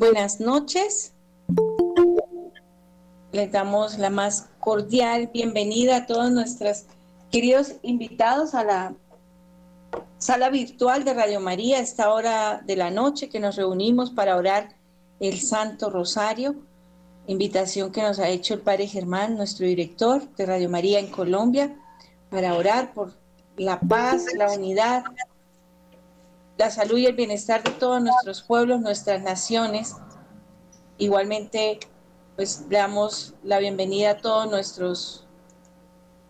buenas noches. Les damos la más cordial bienvenida a todos nuestros queridos invitados a la sala virtual de Radio María a esta hora de la noche que nos reunimos para orar el Santo Rosario. Invitación que nos ha hecho el Padre Germán, nuestro director de Radio María en Colombia, para orar por la paz, la unidad, la salud y el bienestar de todos nuestros pueblos, nuestras naciones. Igualmente, pues le damos la bienvenida a todos nuestros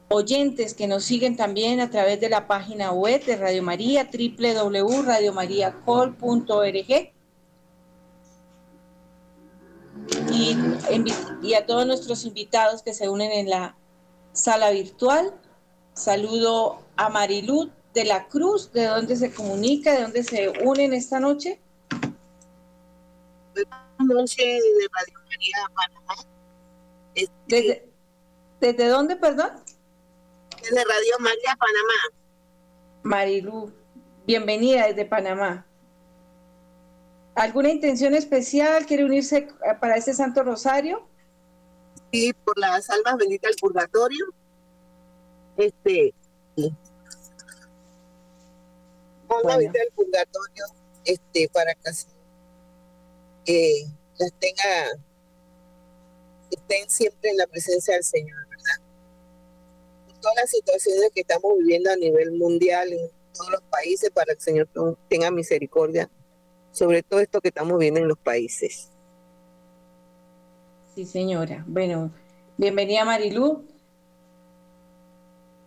oyentes que nos siguen también a través de la página web de Radio María, www.radiomariacol.org. Y, y a todos nuestros invitados que se unen en la sala virtual. Saludo a Marilú de la Cruz, de dónde se comunica, de dónde se unen esta noche. Noches de Radio María Panamá. Este, ¿Desde, ¿Desde dónde, perdón? Desde Radio María Panamá. Marilú, bienvenida desde Panamá. ¿Alguna intención especial? ¿Quiere unirse para este Santo Rosario? Sí, por las almas benditas del purgatorio. Este, alma Bueno. del purgatorio, este, para que eh, las tenga, estén siempre en la presencia del Señor, ¿verdad? Por todas las situaciones que estamos viviendo a nivel mundial en todos los países, para que el Señor tenga misericordia sobre todo esto que estamos viendo en los países. Sí, señora. Bueno, bienvenida Marilú.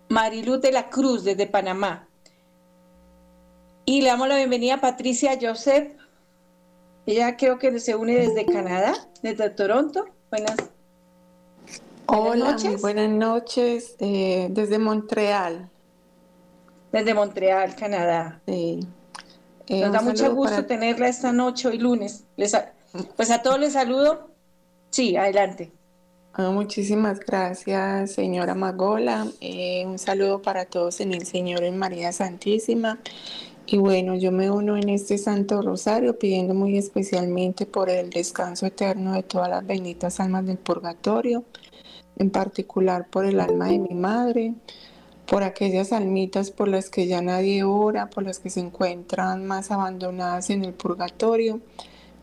Marilú de la Cruz, desde Panamá. Y le damos la bienvenida a Patricia Joseph. Ella creo que se une desde Canadá, desde Toronto. Buenas. Hola, noches. buenas noches eh, desde Montreal. Desde Montreal, Canadá. Sí. Eh, Nos da mucho gusto para- tenerla esta noche, hoy lunes. Les a- pues a todos les saludo. Sí, adelante. Ah, muchísimas gracias, señora Magola. Eh, un saludo para todos en el Señor en María Santísima. Y bueno, yo me uno en este Santo Rosario pidiendo muy especialmente por el descanso eterno de todas las benditas almas del purgatorio, en particular por el alma de mi madre, por aquellas almitas por las que ya nadie ora, por las que se encuentran más abandonadas en el purgatorio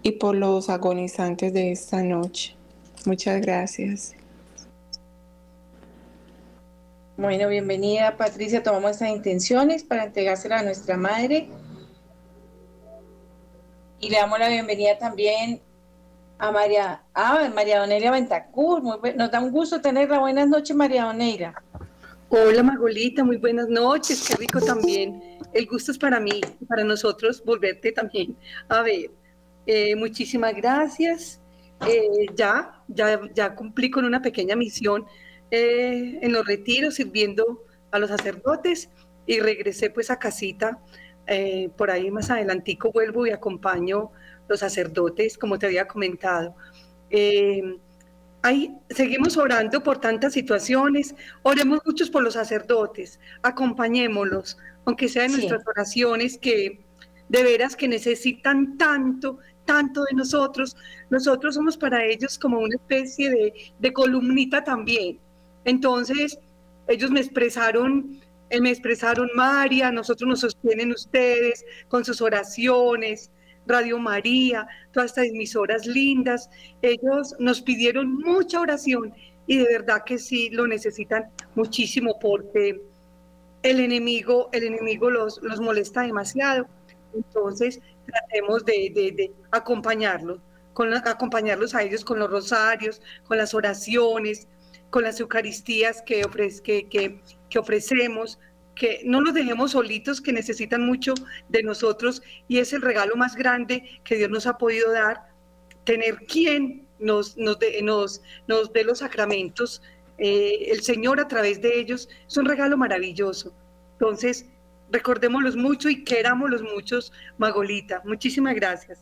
y por los agonizantes de esta noche. Muchas gracias. Bueno, bienvenida Patricia. Tomamos estas intenciones para entregársela a nuestra madre. Y le damos la bienvenida también a María, ah, María Donelia Ventacur. Muy nos da un gusto tenerla. Buenas noches, María Doneira. Hola Magolita, muy buenas noches, qué rico también. El gusto es para mí para nosotros volverte también a ver. Eh, muchísimas gracias. Eh, ya, ya, ya cumplí con una pequeña misión eh, en los retiros sirviendo a los sacerdotes y regresé pues a casita. Eh, por ahí más adelantico vuelvo y acompaño los sacerdotes, como te había comentado. Eh, Ahí seguimos orando por tantas situaciones, oremos muchos por los sacerdotes, acompañémoslos, aunque sea en Sí. nuestras oraciones que de veras que necesitan tanto, tanto de nosotros. Nosotros somos para ellos como una especie de, de columnita también. Entonces, ellos me expresaron, eh, me expresaron María, nosotros nos sostienen ustedes con sus oraciones, Radio María, todas estas emisoras lindas. Ellos nos pidieron mucha oración y de verdad que sí lo necesitan muchísimo porque el enemigo, el enemigo los, los molesta demasiado. Entonces, tratemos de, de- de acompañarlos, acompañarlos a ellos con los rosarios, con las oraciones, con las Eucaristías que, ofre- que, que- que ofrecemos, que no los dejemos solitos, que necesitan mucho de nosotros y es el regalo más grande que Dios nos ha podido dar tener quien nos, nos, nos, nos dé los sacramentos, eh, el Señor a través de ellos, es un regalo maravilloso. Entonces, recordémoslos mucho y querámoslos muchos, Magolita. Muchísimas gracias.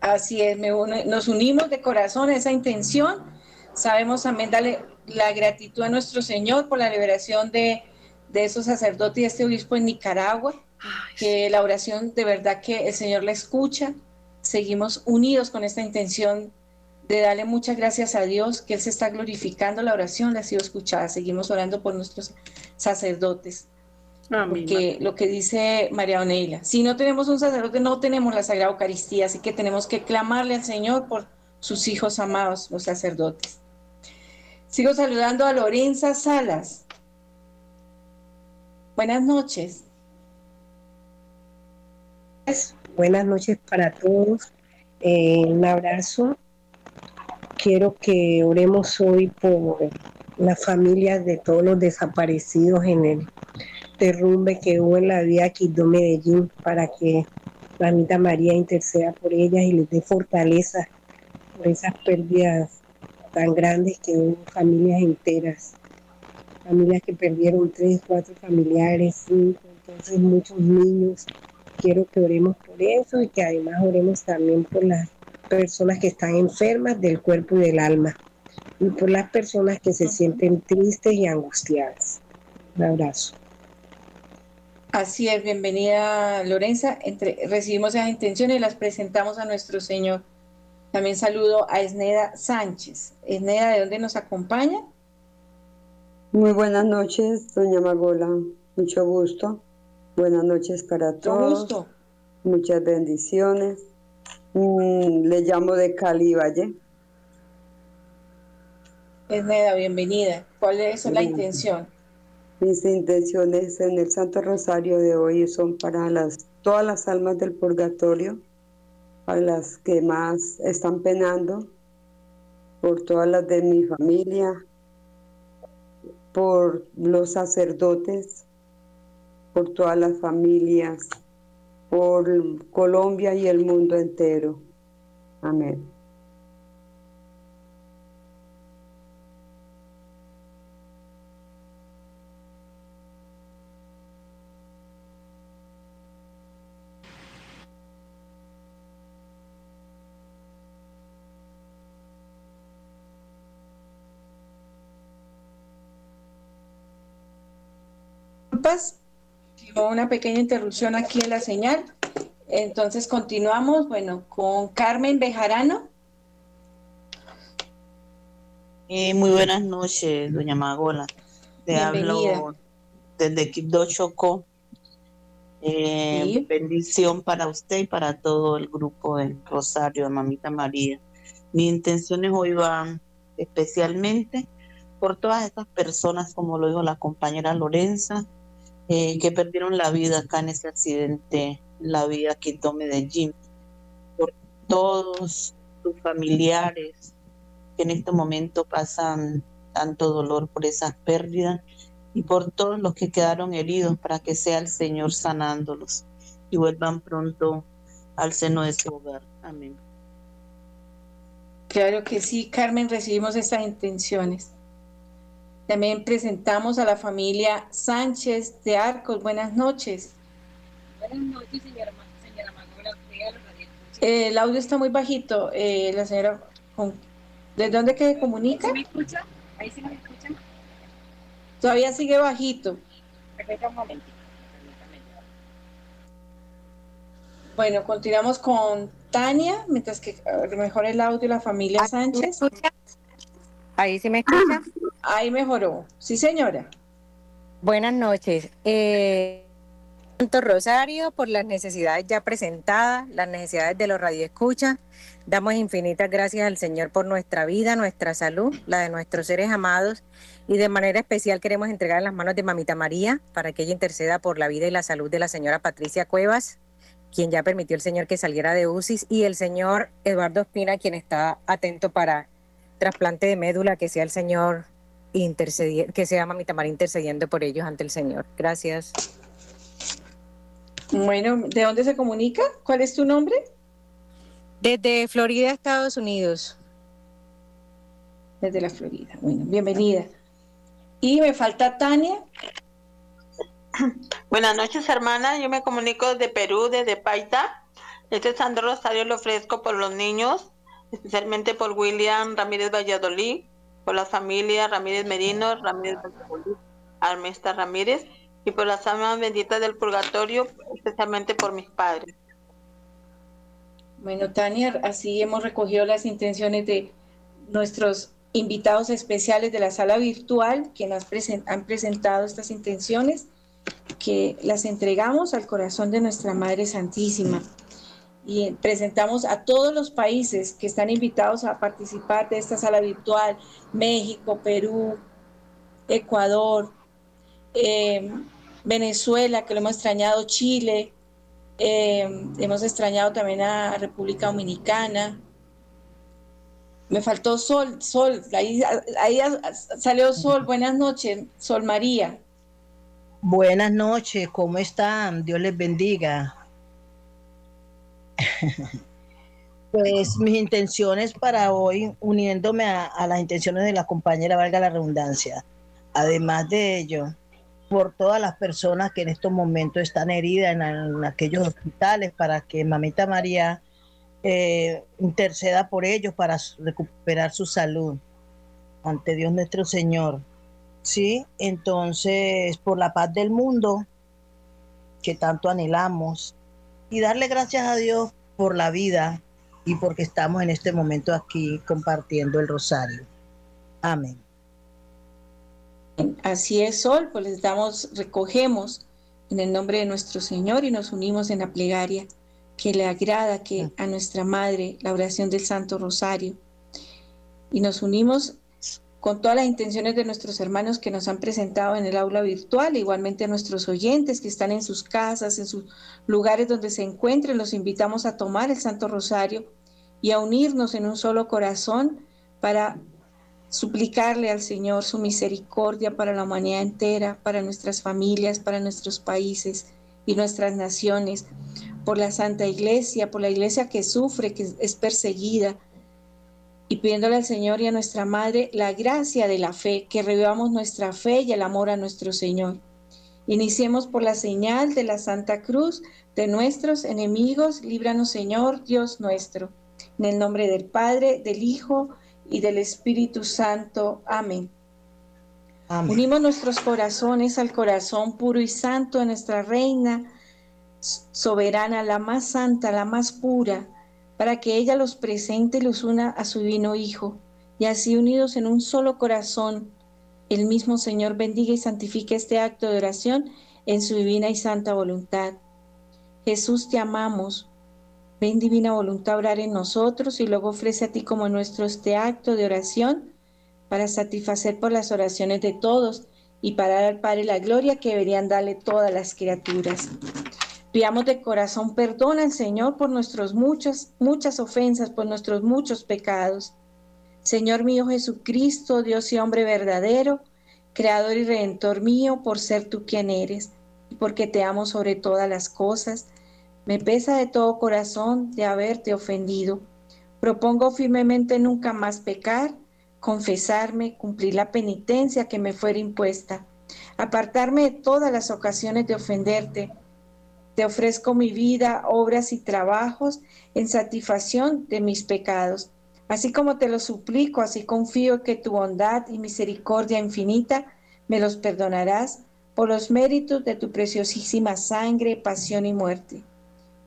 Así es, nos unimos de corazón a esa intención. Sabemos también darle la gratitud a nuestro Señor por la liberación de, de esos sacerdotes y este obispo en Nicaragua, que la oración de verdad que el Señor la escucha. Seguimos unidos con esta intención de darle muchas gracias a Dios, que Él se está glorificando, la oración la ha sido escuchada. Seguimos orando por nuestros sacerdotes. Porque lo que dice María Oneila, si no tenemos un sacerdote, no tenemos la Sagrada Eucaristía, así que tenemos que clamarle al Señor por sus hijos amados, los sacerdotes. Sigo saludando a Lorenza Salas. Buenas noches. Buenas noches para todos. Eh, un abrazo. Quiero que oremos hoy por las familias de todos los desaparecidos en el derrumbe que hubo en la vía Quito Medellín para que la Mamita María interceda por ellas y les dé fortaleza por esas pérdidas tan grandes que hubo familias enteras, familias que perdieron tres, cuatro familiares, cinco, entonces muchos niños. Quiero que oremos por eso y que además oremos también por las personas que están enfermas del cuerpo y del alma y por las personas que se sienten tristes y angustiadas. Un abrazo. Así es, bienvenida Lorenza. Entre, recibimos esas intenciones y las presentamos a nuestro Señor. También saludo a Esneda Sánchez. Esneda, ¿de dónde nos acompaña? Muy buenas noches, doña Magola. Mucho gusto. Buenas noches para todos. Gusto. Muchas bendiciones. Mm, le llamo de Cali Valle. Esneda, bienvenida. ¿Cuál es la intención? Mis intenciones en el Santo Rosario de hoy son para las, todas las almas del purgatorio, para las que más están penando, por todas las de mi familia, por los sacerdotes, por todas las familias, por Colombia y el mundo entero. Amén. Una pequeña interrupción aquí en la señal. Entonces continuamos, bueno, con Carmen Bejarano. Eh, muy buenas noches, doña Magola. Te hablo desde Quibdó Chocó. Eh, bendición para usted y para todo el grupo del Rosario de Mamita María. Mis intenciones hoy van especialmente por todas estas personas, como lo dijo la compañera Lorenza, eh, que perdieron la vida acá en ese accidente, la vida Quito Medellín, por todos sus familiares que en este momento pasan tanto dolor por esas pérdidas y por todos los que quedaron heridos para que sea el Señor sanándolos y vuelvan pronto al seno de su hogar. Amén. Claro que sí, Carmen, recibimos estas intenciones. También presentamos a la familia Sánchez de Arcos. Buenas noches. Buenas noches, señora, señora eh, el audio está muy bajito. Eh, la señora, ¿de dónde que comunica? ¿Sí me escucha? ¿Ahí sí me escuchan? Todavía sigue bajito. un momentito. Bueno, continuamos con Tania, mientras que mejor el audio la familia Sánchez. Ahí sí me escucha. Ahí mejoró. Sí, señora. Buenas noches. Eh, Santo Rosario, por las necesidades ya presentadas, las necesidades de los radioescuchas, damos infinitas gracias al Señor por nuestra vida, nuestra salud, la de nuestros seres amados, y de manera especial queremos entregar en las manos de Mamita María para que ella interceda por la vida y la salud de la señora Patricia Cuevas, quien ya permitió el Señor que saliera de UCI, y el señor Eduardo Espina, quien está atento para trasplante de médula, que sea el Señor intercediendo, que sea Mamita María intercediendo por ellos ante el Señor. Gracias. Bueno, ¿de dónde se comunica? ¿Cuál es tu nombre? Desde Florida, Estados Unidos. Desde la Florida. Bueno, bienvenida. Y me falta Tania. Buenas noches, hermana. Yo me comunico desde Perú, desde Paita. Este Santo Rosario lo ofrezco por los niños, especialmente por William Ramírez Valladolid, por la familia Ramírez Merino, Ramírez Valladolid, Armesta Ramírez, y por las almas benditas del purgatorio, especialmente por mis padres. Bueno, Tania, así hemos recogido las intenciones de nuestros invitados especiales de la sala virtual que nos han presentado estas intenciones, que las entregamos al corazón de nuestra Madre Santísima. Y presentamos a todos los países que están invitados a participar de esta sala virtual, México, Perú, Ecuador, eh, Venezuela, que lo hemos extrañado, Chile, eh, hemos extrañado también a República Dominicana. Me faltó Sol, Sol, ahí, ahí salió Sol. Buenas noches, Sol María. Buenas noches, ¿cómo están? Dios les bendiga. Pues mis intenciones para hoy, uniéndome a, las intenciones de la compañera, valga la redundancia. Además de ello, por todas las personas que en estos momentos están heridas en, aquellos hospitales para que Mamita María eh, interceda por ellos para recuperar su salud ante Dios nuestro Señor. Sí, entonces por la paz del mundo que tanto anhelamos y darle gracias a Dios por la vida y porque estamos en este momento aquí compartiendo el rosario. Amén. Así es, Sol, pues les damos, recogemos en el nombre de nuestro Señor y nos unimos en la plegaria que le agrada que a nuestra Madre la oración del Santo Rosario. Y nos unimos con todas las intenciones de nuestros hermanos que nos han presentado en el aula virtual, igualmente a nuestros oyentes que están en sus casas, en sus lugares donde se encuentren, los invitamos a tomar el Santo Rosario y a unirnos en un solo corazón para suplicarle al Señor su misericordia para la humanidad entera, para nuestras familias, para nuestros países y nuestras naciones, por la Santa Iglesia, por la Iglesia que sufre, que es perseguida, y pidiéndole al Señor y a nuestra Madre la gracia de la fe, que revivamos nuestra fe y el amor a nuestro Señor. Iniciemos por la señal de la Santa Cruz de nuestros enemigos, líbranos Señor, Dios nuestro. En el nombre del Padre, del Hijo, y del Espíritu Santo. Amén. Unimos nuestros corazones al corazón puro y santo de nuestra Reina soberana, la más santa, la más pura, para que ella los presente y los una a su divino Hijo, y así unidos en un solo corazón, el mismo Señor bendiga y santifique este acto de oración en su divina y santa voluntad. Jesús, te amamos Ven divina voluntad a orar en nosotros y luego ofrece a ti como nuestro este acto de oración para satisfacer por las oraciones de todos y para dar Padre la gloria que deberían darle todas las criaturas. Pidamos de corazón perdón al Señor por nuestras muchas, muchas ofensas, por nuestros muchos pecados. Señor mío Jesucristo, Dios y hombre verdadero, Creador y Redentor mío, por ser tú quien eres y porque te amo sobre todas las cosas me pesa de todo corazón de haberte ofendido. Propongo firmemente nunca más pecar, confesarme, cumplir la penitencia que me fuera impuesta, apartarme de todas las ocasiones de ofenderte. Te ofrezco mi vida, obras y trabajos en satisfacción de mis pecados. Así como te lo suplico, así confío que tu bondad y misericordia infinita me los perdonarás por los méritos de tu preciosísima sangre, pasión y muerte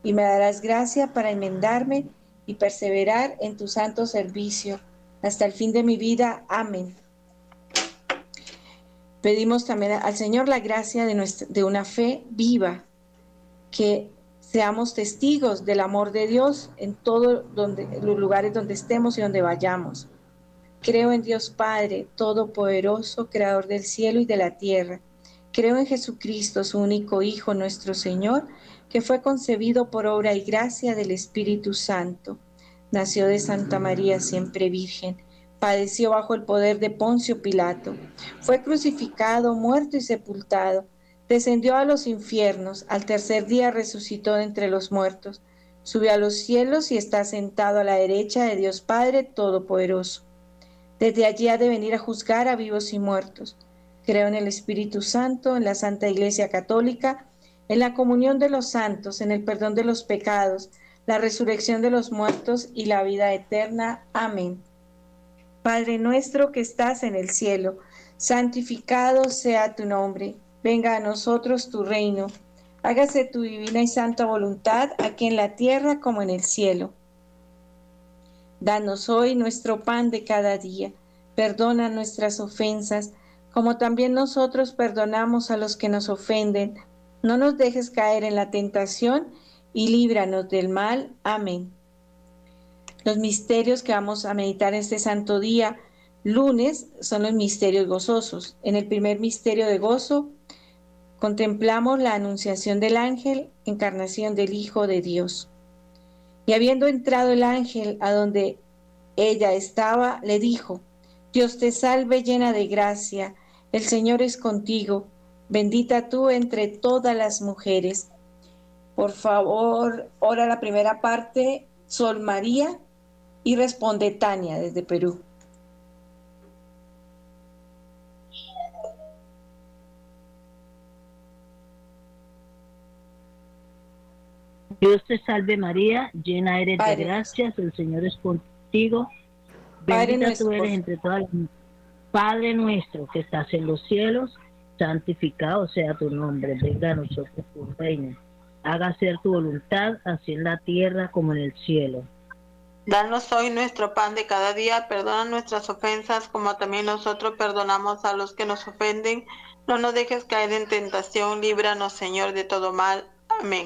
y me darás gracia para enmendarme y perseverar en tu santo servicio hasta el fin de mi vida. Amén. Pedimos también al Señor la gracia de, de una fe viva, que seamos testigos del amor de Dios en todos los lugares donde estemos y donde vayamos. Creo en Dios Padre, Todopoderoso, Creador del cielo y de la tierra. Creo en Jesucristo, su único Hijo, nuestro Señor, que fue concebido por obra y gracia del Espíritu Santo. Nació de Santa María, siempre Virgen. Padeció bajo el poder de Poncio Pilato. Fue crucificado, muerto y sepultado. Descendió a los infiernos. Al tercer día resucitó entre los muertos. Sube a los cielos y está sentado a la derecha de Dios Padre Todopoderoso. Desde allí ha de venir a juzgar a vivos y muertos. Creo en el Espíritu Santo, en la Santa Iglesia Católica, en la comunión de los santos, en el perdón de los pecados, la resurrección de los muertos y la vida eterna. Amén. Padre nuestro que estás en el cielo, santificado sea tu nombre. Venga a nosotros tu reino. Hágase tu divina y santa voluntad aquí en la tierra como en el cielo. Danos hoy nuestro pan de cada día. Perdona nuestras ofensas, como también nosotros perdonamos a los que nos ofenden. No nos dejes caer en la tentación y líbranos del mal. Amén. Los misterios que vamos a meditar este santo día, lunes, son los misterios gozosos. En el primer misterio de gozo, contemplamos la anunciación del ángel, encarnación del Hijo de Dios. Y habiendo entrado el ángel a donde ella estaba, le dijo, Dios te salve llena de gracia, el Señor es contigo, bendita tú entre todas las mujeres. Por favor, ora la primera parte, Sol María, y responde Tania desde Perú. Dios te salve María, llena eres de gracias, el Señor es contigo. Bendita tú eres entre todas las Padre nuestro que estás en los cielos, santificado sea tu nombre, venga a nosotros tu reino. Haga ser tu voluntad, así en la tierra como en el cielo. Danos hoy nuestro pan de cada día, perdona nuestras ofensas como también nosotros perdonamos a los que nos ofenden. No nos dejes caer en tentación, líbranos Señor de todo mal. Amén.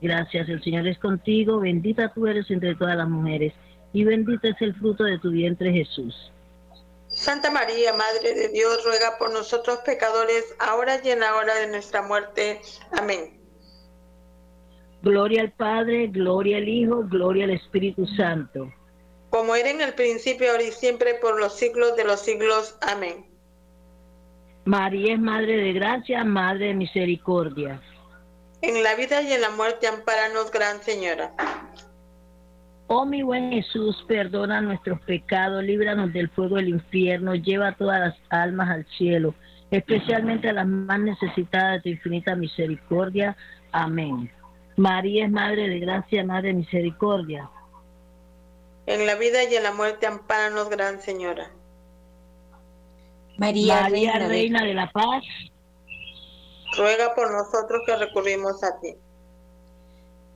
gracias, el Señor es contigo, bendita tú eres entre todas las mujeres, y bendito es el fruto de tu vientre Jesús. Santa María, Madre de Dios, ruega por nosotros pecadores, ahora y en la hora de nuestra muerte. Amén. Gloria al Padre, gloria al Hijo, gloria al Espíritu Santo. Como era en el principio, ahora y siempre, por los siglos de los siglos. Amén. María es Madre de Gracia, Madre de Misericordia. En la vida y en la muerte, amparanos, Gran Señora. Oh mi buen Jesús, perdona nuestros pecados, líbranos del fuego del infierno, lleva todas las almas al cielo, especialmente a las más necesitadas de tu infinita misericordia. Amén. María es Madre de Gracia, Madre de Misericordia. En la vida y en la muerte, ampáranos, Gran Señora. María, Reina, de la Paz. Ruega por nosotros que recurrimos a ti.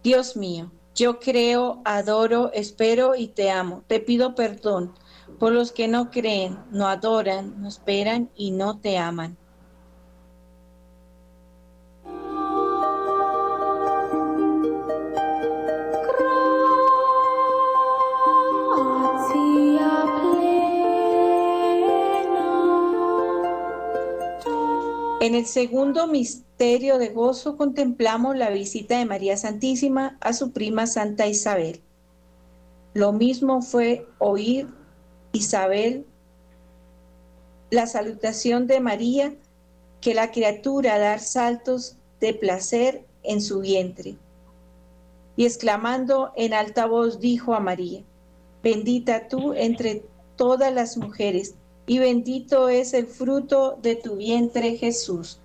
Dios mío, yo creo, adoro, espero y te amo. Te pido perdón por los que no creen, no adoran, no esperan y no te aman. En el segundo misterio de gozo contemplamos la visita de María Santísima a su prima Santa Isabel. Lo mismo fue oír Isabel la salutación de María que la criatura dar saltos de placer en su vientre. Y exclamando en alta voz dijo a María, bendita tú entre todas las mujeres y bendito es el fruto de tu vientre Jesús.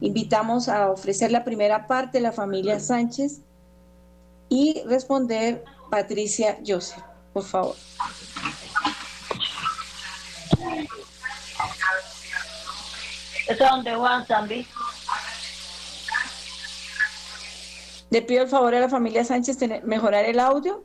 Invitamos a ofrecer la primera parte la familia Sánchez y responder Patricia Joseph, por favor. ¿Es donde Juan también? Le pido el favor a la familia Sánchez mejorar el audio.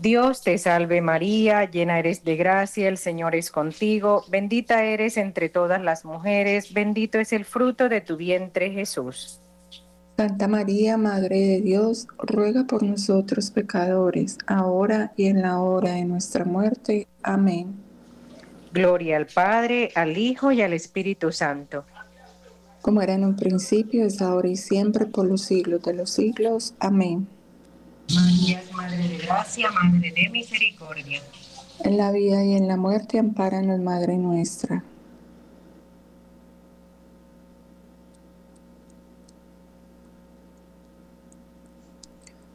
Dios te salve María, llena eres de gracia, el Señor es contigo, bendita eres entre todas las mujeres, bendito es el fruto de tu vientre Jesús. Santa María, Madre de Dios, ruega por nosotros pecadores, ahora y en la hora de nuestra muerte. Amén. Gloria al Padre, al Hijo y al Espíritu Santo. Como era en un principio, es ahora y siempre, por los siglos de los siglos. Amén. María es Madre de Gracia, Madre de Misericordia. En la vida y en la muerte, ampáranos, Madre nuestra.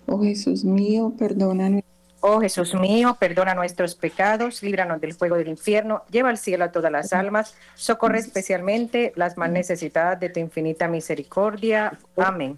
Oh Jesús mío, perdona Oh Jesús mío, perdona nuestros pecados, líbranos del fuego del infierno, lleva al cielo a todas las almas, socorre especialmente las más necesitadas de tu infinita misericordia. Amén.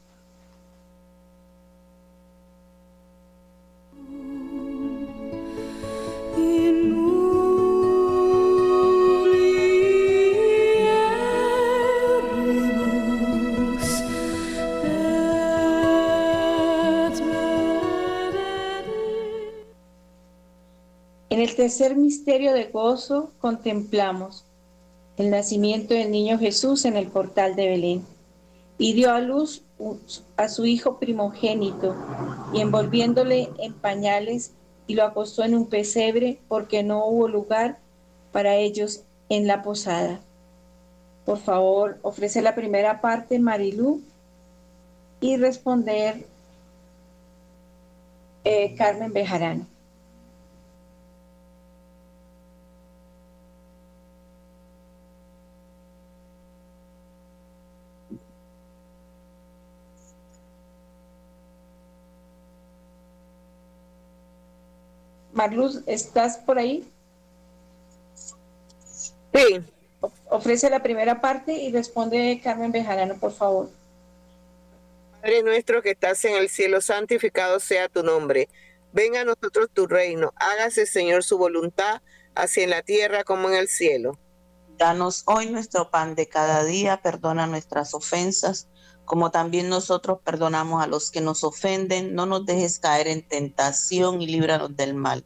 El tercer misterio de gozo contemplamos el nacimiento del niño Jesús en el portal de Belén. Y dio a luz a su hijo primogénito y envolviéndole en pañales y lo acostó en un pesebre porque no hubo lugar para ellos en la posada. Por favor, ofrece la primera parte, Marilú, y responder eh, Carmen Bejarano. Marluz, ¿estás por ahí? Sí. Ofrece la primera parte y responde Carmen Bejarano, por favor. Padre nuestro que estás en el cielo, santificado sea tu nombre. Venga a nosotros tu reino. Hágase, Señor, su voluntad, así en la tierra como en el cielo. Danos hoy nuestro pan de cada día, perdona nuestras ofensas, como también nosotros perdonamos a los que nos ofenden. No nos dejes caer en tentación y líbranos del mal.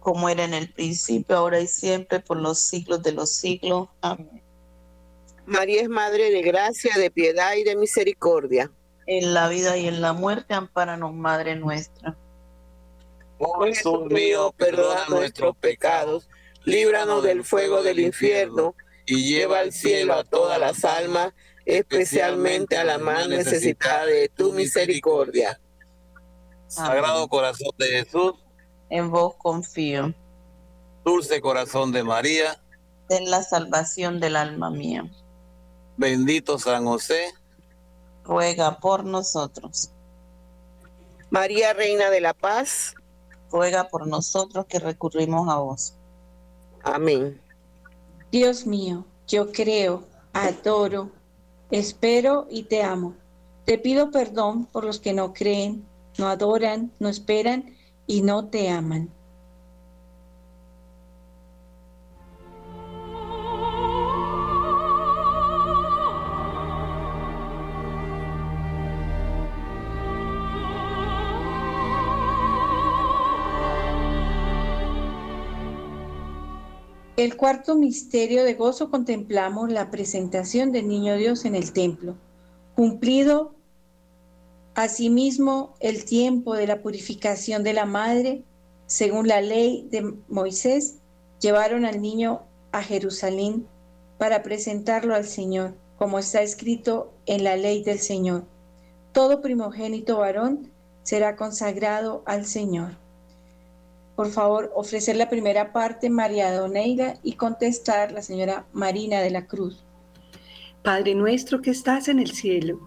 Como era en el principio, ahora y siempre, por los siglos de los siglos. Amén. María es Madre de gracia, de piedad y de misericordia. En la vida y en la muerte, amparanos, Madre nuestra. Oh Jesús mío, perdona nuestros pecados, líbranos del fuego del infierno y lleva al cielo a todas las almas, especialmente a la más necesitada de tu misericordia. Sagrado corazón de Jesús, en vos confío. Dulce corazón de María, en la salvación del alma mía. Bendito San José, ruega por nosotros. María, Reina de la Paz, ruega por nosotros que recurrimos a vos. Amén. Dios mío, yo creo, adoro, espero y te amo. Te pido perdón por los que no creen, no adoran, no esperan y no te aman. El cuarto misterio de gozo contemplamos la presentación del Niño Dios en el templo. Cumplido asimismo el tiempo de la purificación de la madre, según la ley de Moisés, llevaron al niño a Jerusalén para presentarlo al Señor, como está escrito en la ley del Señor. Todo primogénito varón será consagrado al Señor por favor, ofrecer la primera parte, María Doneira, y contestar la señora Marina de la Cruz. Padre nuestro que estás en el cielo,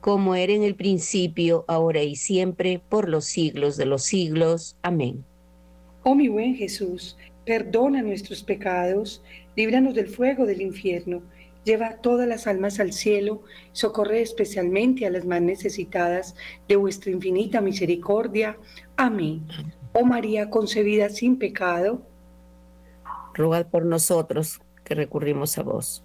como era en el principio, ahora y siempre, por los siglos de los siglos. Amén. Oh mi buen Jesús, perdona nuestros pecados, líbranos del fuego del infierno, lleva todas las almas al cielo, socorre especialmente a las más necesitadas de vuestra infinita misericordia. Amén. Oh María concebida sin pecado, rogad por nosotros que recurrimos a vos.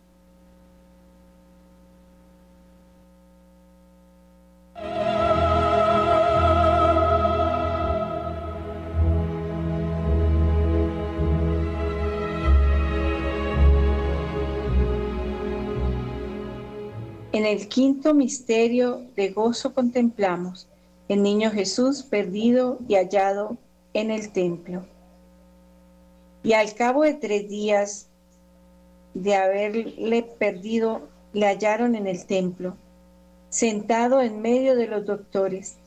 En el quinto misterio de gozo contemplamos el niño Jesús perdido y hallado en el templo. Y al cabo de tres días de haberle perdido, le hallaron en el templo, sentado en medio de los doctores,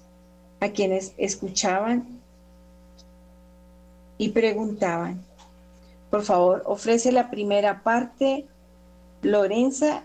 a quienes escuchaban y preguntaban. Por favor, ofrece la primera parte, Lorenza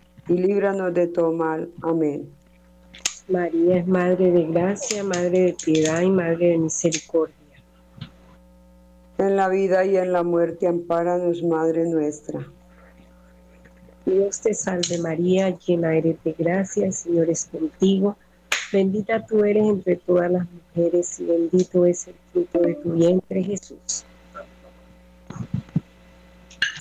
y líbranos de todo mal. Amén. María es Madre de Gracia, Madre de Piedad y Madre de Misericordia. En la vida y en la muerte, ampáranos, Madre nuestra. Dios te salve María, llena eres de gracia, el Señor es contigo. Bendita tú eres entre todas las mujeres y bendito es el fruto de tu vientre, Jesús.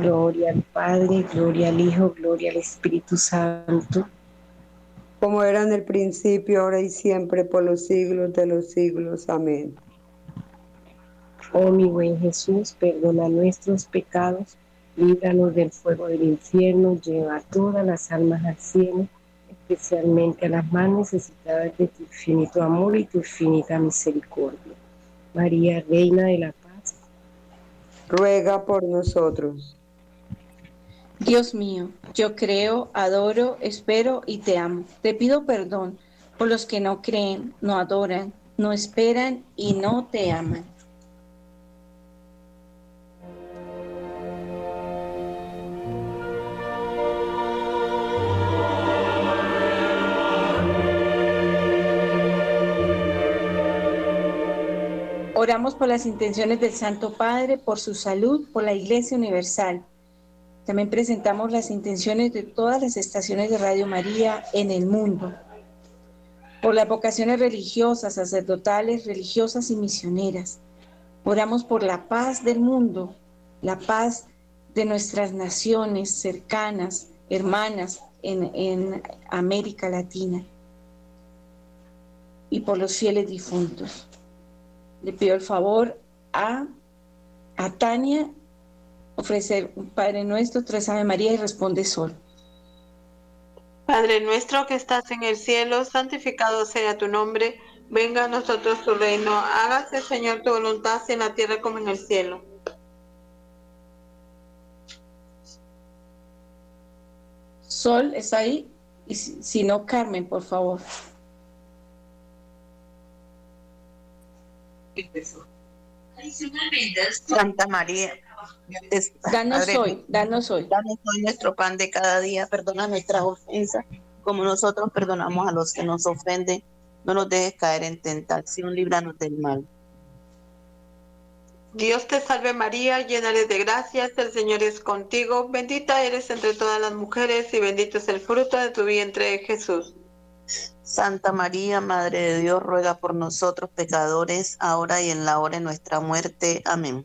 Gloria al Padre, gloria al Hijo, gloria al Espíritu Santo. Como era en el principio, ahora y siempre, por los siglos de los siglos. Amén. Oh mi buen Jesús, perdona nuestros pecados, líbranos del fuego del infierno, lleva a todas las almas al cielo, especialmente a las más necesitadas de tu infinito amor y tu infinita misericordia. María, Reina de la Paz, ruega por nosotros. Dios mío, yo creo, adoro, espero y te amo. Te pido perdón por los que no creen, no adoran, no esperan y no te aman. Oramos por las intenciones del Santo Padre, por su salud, por la Iglesia Universal. También presentamos las intenciones de todas las estaciones de Radio María en el mundo, por las vocaciones religiosas, sacerdotales, religiosas y misioneras. Oramos por la paz del mundo, la paz de nuestras naciones cercanas, hermanas en, América Latina y por los fieles difuntos le pido el favor a, a Tania ofrecer un Padre Nuestro, tres Ave María y responde Sol. Padre nuestro que estás en el cielo, santificado sea tu nombre, venga a nosotros tu reino, hágase Señor tu voluntad en la tierra como en el cielo. Sol está ahí, y si, si no, Carmen, por favor. Santa María, danos hoy, danos hoy. Danos hoy nuestro pan de cada día, perdona nuestras ofensas, como nosotros perdonamos a los que nos ofenden. No nos dejes caer en tentación, líbranos del mal. Dios te salve María, llena eres de gracias, el Señor es contigo, bendita eres entre todas las mujeres y bendito es el fruto de tu vientre Jesús. Santa María, Madre de Dios, ruega por nosotros pecadores, ahora y en la hora de nuestra muerte. Amén.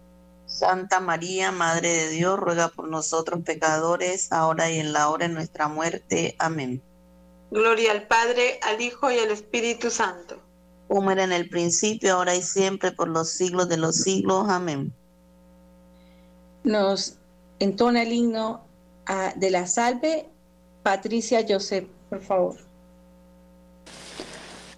Santa María, Madre de Dios, ruega por nosotros pecadores, ahora y en la hora de nuestra muerte. Amén. Gloria al Padre, al Hijo y al Espíritu Santo. Como era en el principio, ahora y siempre, por los siglos de los siglos. Amén. Nos entona el himno ah, de la salve Patricia Joseph, por favor.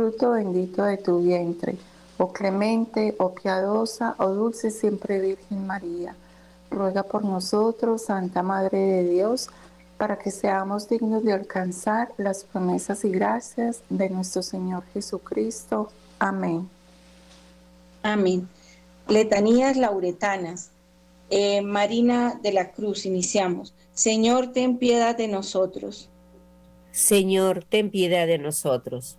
fruto bendito de tu vientre, oh clemente, oh piadosa, oh dulce siempre Virgen María. Ruega por nosotros, Santa Madre de Dios, para que seamos dignos de alcanzar las promesas y gracias de nuestro Señor Jesucristo. Amén. Amén. Letanías lauretanas. Eh, Marina de la Cruz, iniciamos. Señor, ten piedad de nosotros. Señor, ten piedad de nosotros.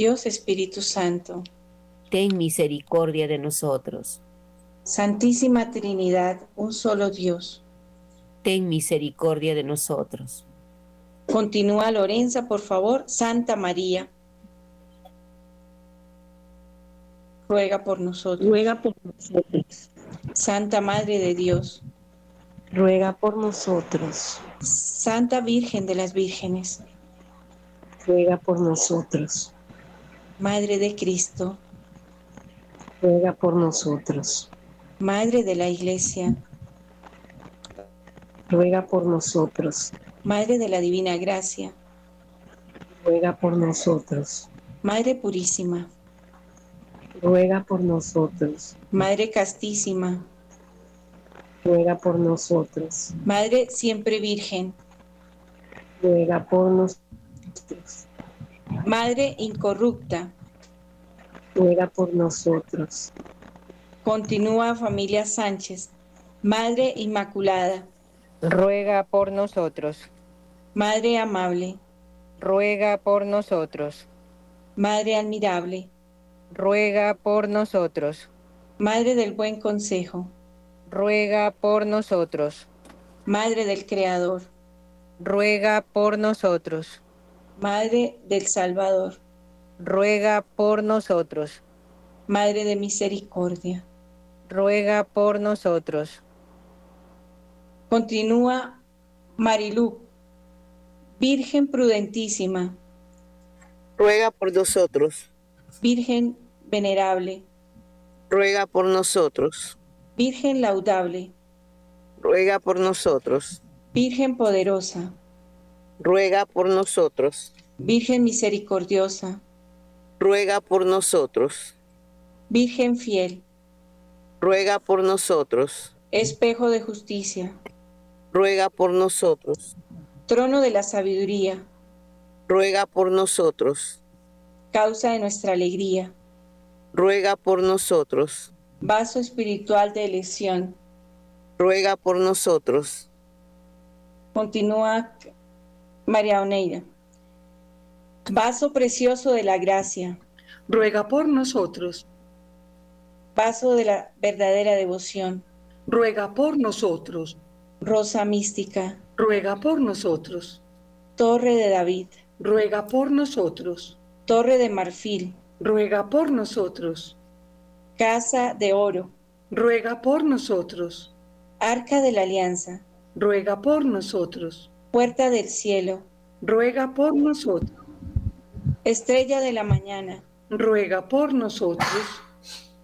Dios Espíritu Santo, ten misericordia de nosotros. Santísima Trinidad, un solo Dios, ten misericordia de nosotros. Continúa Lorenza, por favor. Santa María, ruega por nosotros. Ruega por nosotros. Santa Madre de Dios, ruega por nosotros. Santa Virgen de las Vírgenes, ruega por nosotros. Madre de Cristo, ruega por nosotros. Madre de la Iglesia, ruega por nosotros. Madre de la Divina Gracia, ruega por nosotros. Madre Purísima, ruega por nosotros. Madre Castísima, ruega por nosotros. Madre Siempre Virgen, ruega por nosotros. Madre Incorrupta, ruega por nosotros. Continúa familia Sánchez, Madre Inmaculada, ruega por nosotros. Madre Amable, ruega por nosotros. Madre Admirable, ruega por nosotros. Madre del Buen Consejo, ruega por nosotros. Madre del Creador, ruega por nosotros. Madre del Salvador, ruega por nosotros. Madre de Misericordia, ruega por nosotros. Continúa Marilú, Virgen prudentísima, ruega por nosotros. Virgen venerable, ruega por nosotros. Virgen laudable, ruega por nosotros. Virgen poderosa, ruega por nosotros. Virgen misericordiosa, ruega por nosotros. Virgen fiel, ruega por nosotros. Espejo de justicia, ruega por nosotros. Trono de la sabiduría, ruega por nosotros. Causa de nuestra alegría, ruega por nosotros. Vaso espiritual de elección, ruega por nosotros. Continúa María Oneida. Vaso precioso de la gracia, ruega por nosotros. Vaso de la verdadera devoción, ruega por nosotros. Rosa mística, ruega por nosotros. Torre de David, ruega por nosotros. Torre de marfil, ruega por nosotros. Casa de oro, ruega por nosotros. Arca de la alianza, ruega por nosotros. Puerta del cielo, ruega por nosotros. Estrella de la mañana, ruega por nosotros.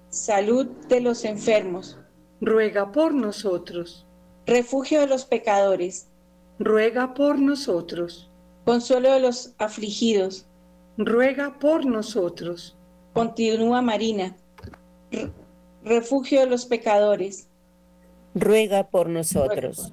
Salud de los enfermos, ruega por nosotros. Refugio de los pecadores, ruega por nosotros. Consuelo de los afligidos, ruega por nosotros. Continúa Marina, refugio de los pecadores, ruega por nosotros.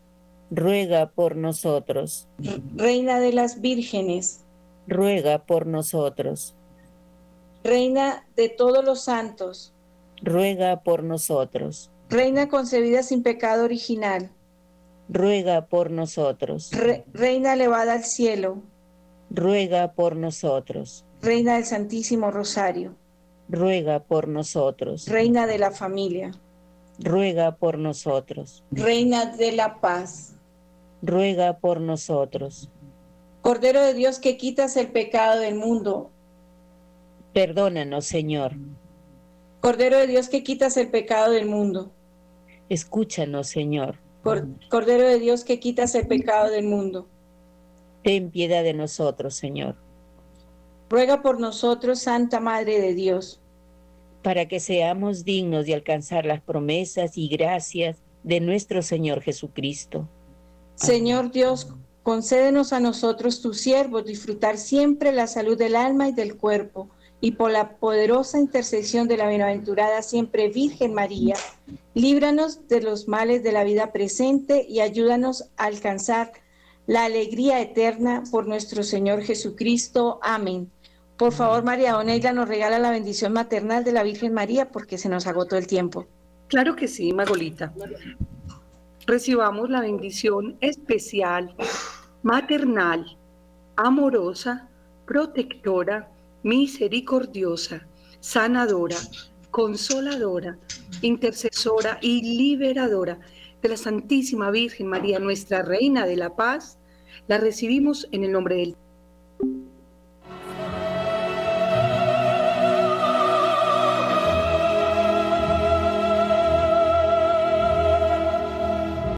ruega por nosotros. Reina de las vírgenes, ruega por nosotros. Reina de todos los santos, ruega por nosotros. Reina concebida sin pecado original, ruega por nosotros. Re Reina elevada al cielo, ruega por nosotros. Reina del Santísimo Rosario, ruega por nosotros. Reina de la familia, ruega por nosotros. Reina de la paz, ruega por nosotros. Cordero de Dios que quitas el pecado del mundo, perdónanos, Señor. Cordero de Dios que quitas el pecado del mundo, escúchanos, Señor. Cordero de Dios que quitas el pecado del mundo, ten piedad de nosotros, Señor. Ruega por nosotros, Santa Madre de Dios, para que seamos dignos de alcanzar las promesas y gracias de nuestro Señor Jesucristo. Señor Dios, concédenos a nosotros, tus siervos, disfrutar siempre la salud del alma y del cuerpo, y por la poderosa intercesión de la bienaventurada siempre Virgen María, líbranos de los males de la vida presente y ayúdanos a alcanzar la alegría eterna por nuestro Señor Jesucristo. Amén. Por favor, María Doneila nos regala la bendición maternal de la Virgen María porque se nos agotó el tiempo. Claro que sí, Magolita. Recibamos la bendición especial, maternal, amorosa, protectora, misericordiosa, sanadora, consoladora, intercesora y liberadora de la Santísima Virgen María, nuestra Reina de la Paz, la recibimos en el nombre del